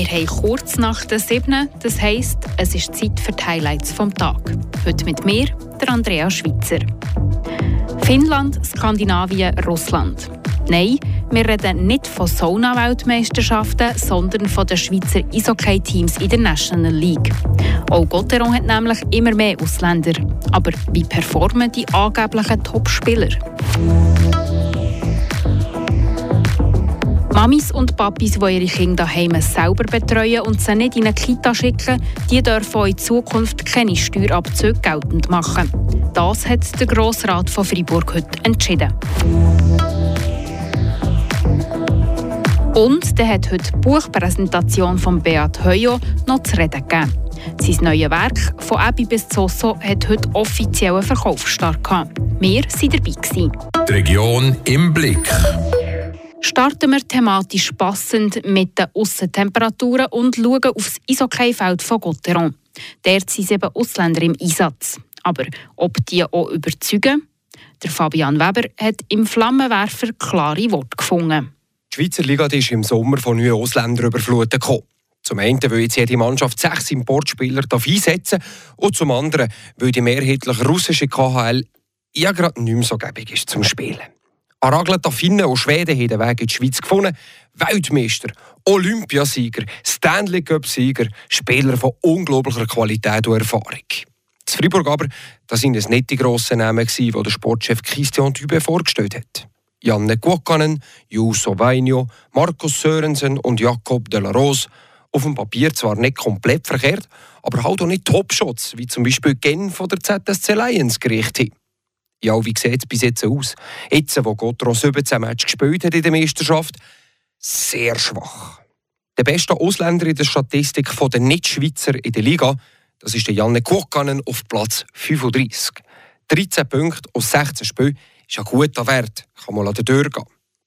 Wir haben kurz nach der 7. Das heisst, es ist Zeit für die Highlights vom Tag. Heute mit mir, der Andrea Schweitzer. Finnland, Skandinavien, Russland. Nein, wir reden nicht von Sauna-Weltmeisterschaften, sondern von den Schweizer Eishockey-Teams in der National League. Auch Gotteron hat nämlich immer mehr Ausländer. Aber wie performen die angeblichen Top-Spieler? Mamis und Papis, die ihre Kinder daheim selber betreuen und sie nicht in eine Kita schicken, die dürfen in Zukunft keine Steuerabzüge geltend machen. Das hat der Grossrat von Freiburg heute entschieden. Und der hat heute die Buchpräsentation von Beat Heuo noch zu reden gegeben. Sein neues Werk «Von Abby bis Zosso» hat heute offiziellen Verkaufsstart gehabt. Wir waren dabei. Die Region im Blick. Starten wir thematisch passend mit den Aussentemperaturen und schauen auf das Eishockeyfeld von Gotteron. Dort sind sieben Ausländer im Einsatz. Aber ob die auch überzeugen? Der Fabian Weber hat im Flammenwerfer klare Worte gefunden. Die Schweizer Liga ist im Sommer von neuen Ausländern überflutet. Zum einen will jetzt jede Mannschaft sechs Importspieler einsetzen und zum anderen weil die mehrheitlich russische KHL ja gerade nicht mehr so gäbig ist zum Spielen. Araglet Finnen und Schweden haben den Weg in die Schweiz gefunden. Weltmeister, Olympiasieger, Stanley Cup-Sieger, Spieler von unglaublicher Qualität und Erfahrung. Das Freiburg aber, das sind es nicht die grossen Namen, die der Sportchef Christian Dübe vorgestellt hat. Janne Kuokkanen, Juuso Vainio, Markus Sörensen und Jakob de la Rose. Auf dem Papier zwar nicht komplett verkehrt, aber halt auch nicht Topshots, wie zum Beispiel Gen von der ZSC Lions gerichtet haben. Ja, wie sieht es bis jetzt aus? Jetzt, wo Gotro 17 Matches gespielt hat in der Meisterschaft, sehr schwach. Der beste Ausländer in der Statistik der Nicht-Schweizer in der Liga, das ist der Janne Kuokkanen auf Platz 35. 13 Punkte aus 16 Spielen ist ein guter Wert, kann man durchgehen.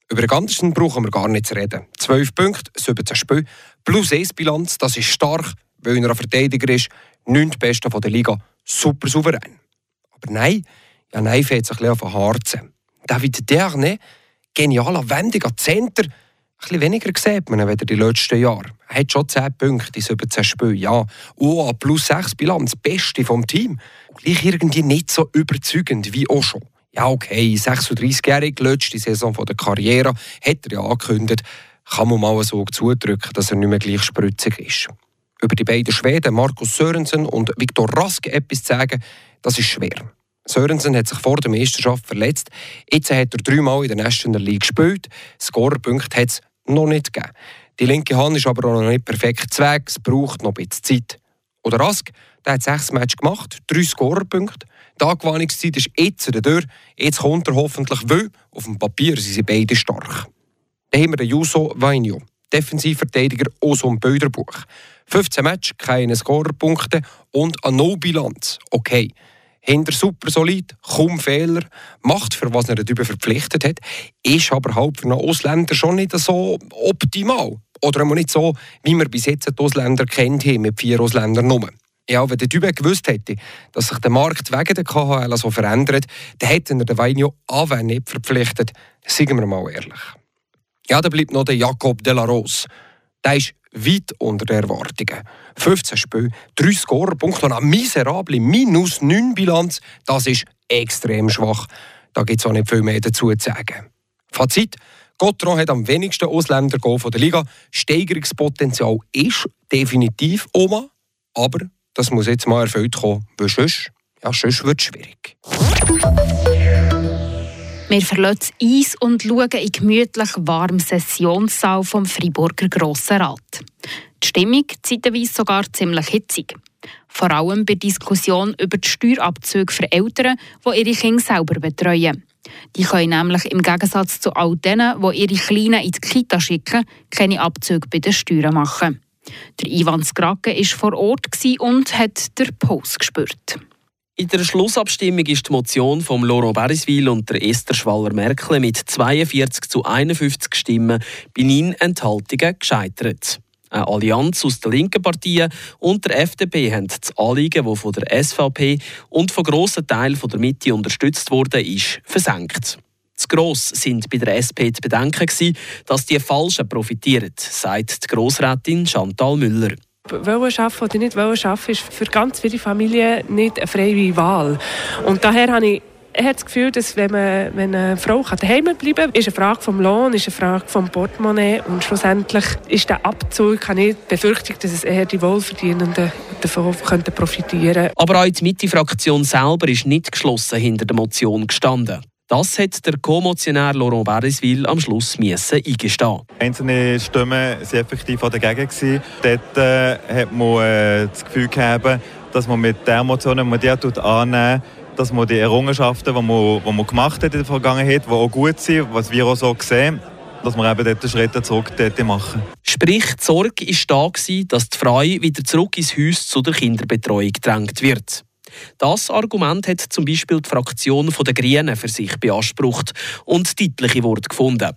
Über den ganzen brauchen wir gar nicht zu reden. 12 Punkte, 17 Spiele, plus 1 Bilanz, das ist stark, weil er ein Verteidiger ist, 9. Beste der Liga, super souverän. Aber nein, ja, nein, fällt sich ein bisschen den Harzen. David Derne, genialer, wendiger Center, ein bisschen weniger sieht man als die letzten Jahre. Er hat schon 10 Punkte in 17 Spielen, ja. Oh, plus 6 Bilanz, beste vom Team. Gleich irgendwie nicht so überzeugend wie auch schon. Ja, okay, 36-jährig, letzte Saison der Karriere, hat er ja angekündigt, kann man mal so zudrücken, dass er nicht mehr gleich spritzig ist. Über die beiden Schweden, Markus Sörensen und Viktor Rask, etwas zu sagen, das ist schwer. Sörensen hat sich vor der Meisterschaft verletzt. Jetzt hat er dreimal in der National League gespielt. Scorerpunkte hat es noch nicht gegeben. Die linke Hand ist aber auch noch nicht perfekt Weg. Es braucht noch ein bisschen Zeit. Oder Rask, der hat sechs Matches gemacht, drei Scorerpunkte. Die Angewohnungszeit ist jetzt durch. Jetzt kommt er hoffentlich, weil auf dem Papier sind sie beide stark. Dann haben wir den Juso Vainio, Defensivverteidiger aus dem Bilderbuch. 15 Matches, keine Scorerpunkte und eine No-Bilanz. Okay hinter super solid, kaum Fehler, macht für was er darüber verpflichtet hat, ist aber halt für einen Ausländer schon nicht so optimal. Oder nicht so, wie wir bis jetzt die Ausländer kennt haben, mit vier Ausländern nur. Ja, wenn der Typ gewusst hätte, dass sich der Markt wegen der KHL so verändert, dann hätte er den Weinio Aven nicht verpflichtet. Sagen wir mal ehrlich. Ja, dann bleibt noch der Jakob de la Rose. Der ist weit unter den Erwartungen. 15 Spiele, 3 Scorerpunkte und eine miserable minus 9 Bilanz, das ist extrem schwach. Da gibt es auch nicht viel mehr dazu zu sagen. Fazit. Gotron hat am wenigsten Ausländer von der Liga. Steigerungspotenzial ist definitiv Oma, aber das muss jetzt mal erfüllt kommen, weil sonst, ja, sonst wird es schwierig. Wir verlassen Eis und schauen in gemütlich warmen Sessionssaal vom Freiburger Grossen Rat. Die Stimmung zeitweise sogar ziemlich hitzig. Vor allem bei Diskussion über die Steuerabzüge für Eltern, die ihre Kinder selber betreuen. Die können nämlich im Gegensatz zu all denen, die ihre Kleinen in die Kita schicken, keine Abzüge bei den Steuern machen. Der Ivan Skrake war vor Ort und hat den Puls gespürt. In der Schlussabstimmung ist die Motion von Laurent Beriswil und der Esther Schwaller-Merkel mit 42 zu 51 Stimmen bei neun Enthaltungen gescheitert. Eine Allianz aus den linken Partien und der FDP haben das Anliegen, das von der SVP und von grossen Teilen der Mitte unterstützt wurde, ist versenkt. Zu gross sind bei der SP die Bedenken dass die Falschen profitieren, sagt die Grossrätin Chantal Müller. Wollen arbeiten oder nicht arbeiten, ist für ganz viele Familien nicht eine freie Wahl. Und daher habe ich er hat das Gefühl, dass wenn, man, wenn eine Frau daheim bleiben kann, ist eine Frage vom Lohn, ist eine Frage vom Portemonnaie und schlussendlich ist der Abzug, habe ich die Befürchtung, dass es eher die Wohlverdienenden davon könnten profitieren Aber auch die Mitte-Fraktion selber ist nicht geschlossen hinter der Motion gestanden. Das hat der Co-Motionär Laurent Beriswil am Schluss müssen eingestehen. Einzelne Stimmen waren effektiv dagegen. Dort äh, hat man äh, das Gefühl gehabt, dass man mit der Motion, wenn man die annehmen dass man die Errungenschaften, die man, die man gemacht hat in der Vergangenheit, die auch gut sind, was wir auch so sehen, dass wir eben dort Schritte zurück machen. Sprich, die Sorge war da, dass die Frau wieder zurück ins Haus zu der Kinderbetreuung gedrängt wird. Das Argument hat zum Beispiel die Fraktion der Grünen für sich beansprucht und deutliche Worte gefunden.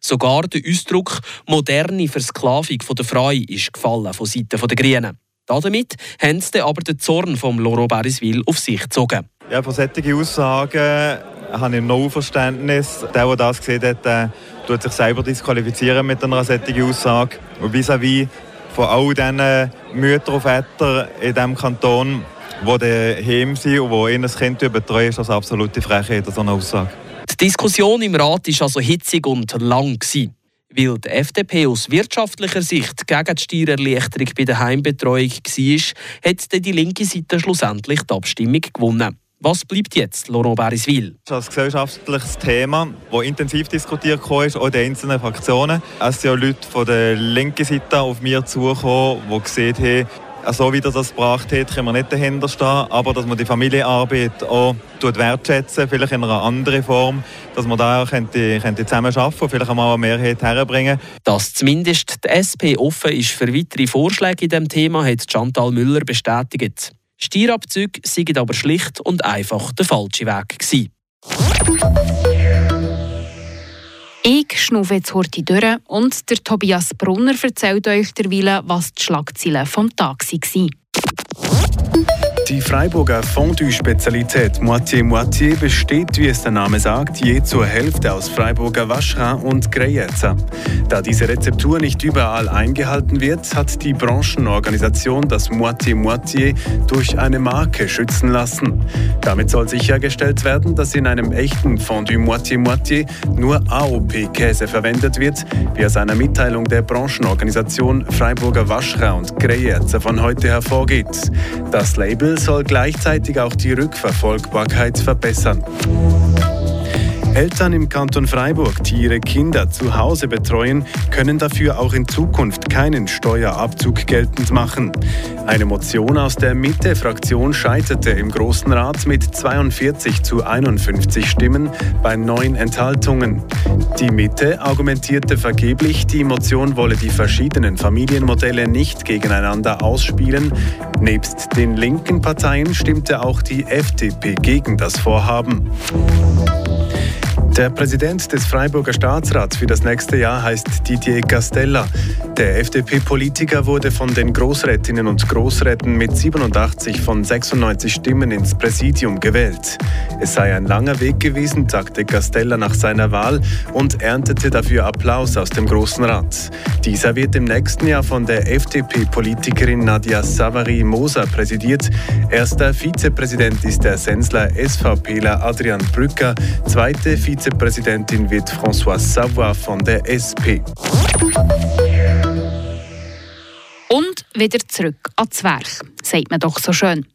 Sogar der Ausdruck «moderne Versklavung der Frau» ist gefallen von Seiten der Grünen. Damit haben sie aber den Zorn von Loro Beriswil auf sich gezogen. Ja, von solchen Aussagen habe ich noch Verständnis. Der, der das gesehen hat, der tut sich selber disqualifizieren mit einer solchen Aussage. Und vis-à-vis von all diesen Müttern und Vätern in diesem Kanton, die daheim sind und die ihr Kind betreuen, ist das absolute Frechheit, so eine Aussage. Die Diskussion im Rat war also hitzig und lang. Weil die FDP aus wirtschaftlicher Sicht gegen die Steuererleichterung bei der Heimbetreuung war, hat die linke Seite schlussendlich die Abstimmung gewonnen. Was bleibt jetzt, Laurent Beriswil? Das ist ein gesellschaftliches Thema, das intensiv diskutiert ist, auch in den einzelnen Fraktionen. Es sind auch Leute von der linken Seite auf mich zugekommen, die gesehen haben, so wie das das gebracht hat, können wir nicht dahinter stehen, aber dass man die Familienarbeit auch wertschätzen, vielleicht in einer anderen Form, dass man da könnte, könnte zusammen arbeiten und vielleicht auch mal eine Mehrheit herbringen. Dass zumindest die SP offen ist für weitere Vorschläge in diesem Thema, hat Chantal Müller bestätigt. Steuerabzüge seien aber schlicht und einfach der falsche Weg gewesen. Ich schnaufe jetzt heute durch und der Tobias Brunner erzählt euch derweil, was die Schlagzeilen vom Tag waren. Die Freiburger Fondue-Spezialität Moitié-Moitié besteht, wie es der Name sagt, je zur Hälfte aus Freiburger Vacherin und Greyerzer. Da diese Rezeptur nicht überall eingehalten wird, hat die Branchenorganisation das Moitié-Moitié durch eine Marke schützen lassen. Damit soll sichergestellt werden, dass in einem echten Fondue Moitié-Moitié nur AOP-Käse verwendet wird, wie aus einer Mitteilung der Branchenorganisation Freiburger Vacherin und Greyerzer von heute hervorgeht. Das Label soll gleichzeitig auch die Rückverfolgbarkeit verbessern. Eltern im Kanton Freiburg, die ihre Kinder zu Hause betreuen, können dafür auch in Zukunft keinen Steuerabzug geltend machen. Eine Motion aus der Mitte-Fraktion scheiterte im Großen Rat mit 42 zu 51 Stimmen bei neun Enthaltungen. Die Mitte argumentierte vergeblich, die Motion wolle die verschiedenen Familienmodelle nicht gegeneinander ausspielen. Nebst den linken Parteien stimmte auch die FDP gegen das Vorhaben. Der Präsident des Freiburger Staatsrats für das nächste Jahr heißt Didier Castella. Der FDP-Politiker wurde von den Großrätinnen und Großräten mit 87 von 96 Stimmen ins Präsidium gewählt. Es sei ein langer Weg gewesen, sagte Castella nach seiner Wahl und erntete dafür Applaus aus dem Großen Rat. Dieser wird im nächsten Jahr von der FDP-Politikerin Nadia Savary-Moser präsidiert. Erster Vizepräsident ist der Sensler SVPler Adrian Brücker, zweite Vizepräsident Vizepräsidentin wird François Savoy von der SP. Und wieder zurück ans Werk, sagt man doch so schön.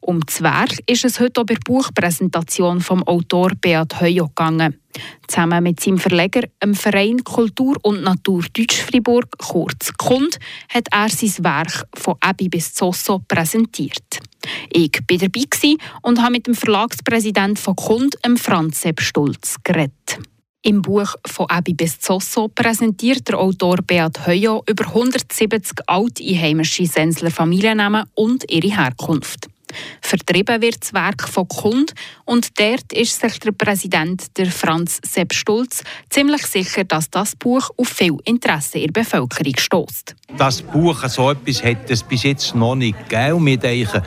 Um Werk ist es heute auch bei der Buchpräsentation vom Autor Beat Heujo gegangen. Zusammen mit seinem Verleger, dem Verein Kultur und Natur Deutsch-Fribourg, kurz KUND, hat er sein Werk von Ebi bis Zosso präsentiert. Ich war dabei und habe mit dem Verlagspräsidenten von KUND, Franz Sepp Stulz, geredet. Im Buch «Von Ebi bis Zosso» präsentiert der Autor Beat Heujo über 170 alte einheimische Sensler Familiennamen und ihre Herkunft. Vertrieben wird das Werk von Kund und dort ist sich der Präsident, der Franz Sepp Stulz, ziemlich sicher, dass das Buch auf viel Interesse in der Bevölkerung stößt. Das Buch, so etwas hat es bis jetzt noch nicht gegeben. Und wir denken,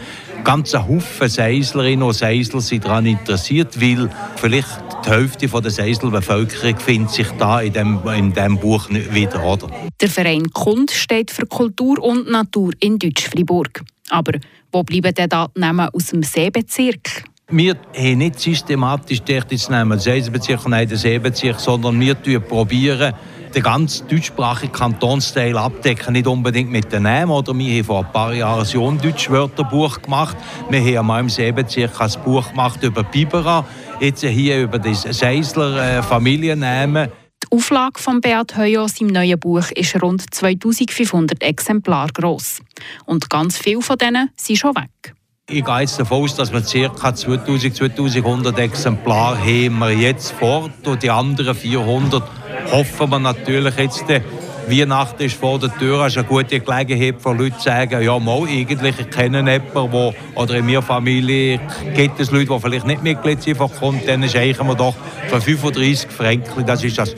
ganze Haufen Seislerinnen und Seisler sind daran interessiert, weil vielleicht die Hälfte der Seiselbevölkerung findet sich da in dem, in dem Buch nicht wieder. Oder? Der Verein Kund steht für Kultur und Natur in Deutsch-Fribourg. Aber wo bleiben denn da die Namen aus dem Seebezirk? Wir haben nicht systematisch dort jetzt nehmen, den Seiselbezirk und den Seebezirk, sondern wir probieren, den ganzen deutschsprachigen Kantonsteil abdecken, nicht unbedingt mit den Namen. Oder wir haben vor ein paar Jahren ein John-Deutsch-Wörterbuch gemacht. Wir haben einmal im Seebezirk ein Buch gemacht über Bibera, jetzt hier über die Seisler äh, Familiennamen. Die Auflage von Beat Heuos im neuen Buch ist rund 2500 Exemplare groß. Und ganz viele von denen sind schon weg. Ich gehe jetzt davon aus, dass wir ca. 2000, 2100 Exemplare haben wir jetzt fort und die anderen 400 hoffen wir natürlich jetzt, äh, Weihnachten ist vor der Tür, ist eine gute Gelegenheit für Leute zu sagen, ja mal, eigentlich ich kenne jemanden, wo, oder in meiner Familie gibt es Leute, die vielleicht nicht Mitglied sind von Kunden, dann schenken wir doch für 35 Franken, das ist das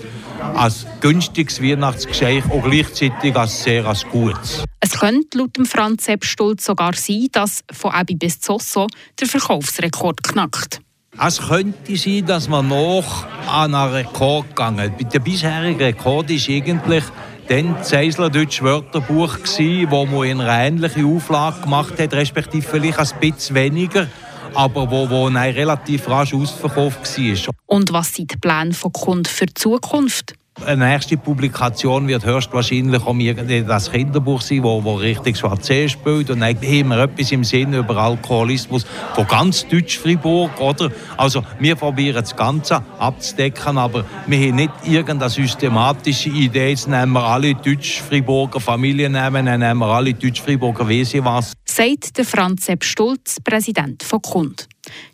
als günstiges Weihnachtsgeschenk und gleichzeitig als sehr als gutes. Es könnte laut Franz Sepp Stulz sogar sein, dass von Ebi bis Zosso der Verkaufsrekord knackt. Es könnte sein, dass man noch an einen Rekord gegangen Der bisherige Rekord ist eigentlich dann das Seisler Deutsch Wörterbuch gsi, wo man eine ähnliche Auflage gemacht hat, respektive vielleicht ein bisschen weniger, aber wo, wo relativ rasch ausverkauft war. Und was sind die Pläne von Kunden für die Zukunft? Eine nächste Publikation wird höchstwahrscheinlich um das Kinderbuch sein, wo, wo richtig Schwarze spielt. Und haben wir etwas im Sinn über Alkoholismus von ganz Deutsch-Fribourg, oder? Also, wir probieren das Ganze abzudecken, aber wir haben nicht irgendeine systematische Idee. Jetzt nehmen wir alle Deutsch-Friburger Familiennamen, dann nehmen wir alle Deutsch-Friburger Wesen was. Sagt der Franz Sepp Stulz, Präsident von Kund.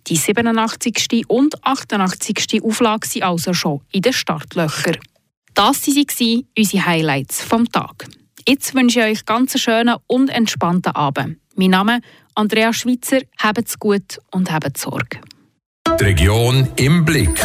Die 87. und 88. Auflage sind also schon in den Startlöchern. Das waren unsere Highlights vom Tag. Jetzt wünsche ich euch ganz einen schönen und entspannten Abend. Mein Name ist Andrea Schweitzer. Habt's gut und habt Sorge. Die Region im Blick.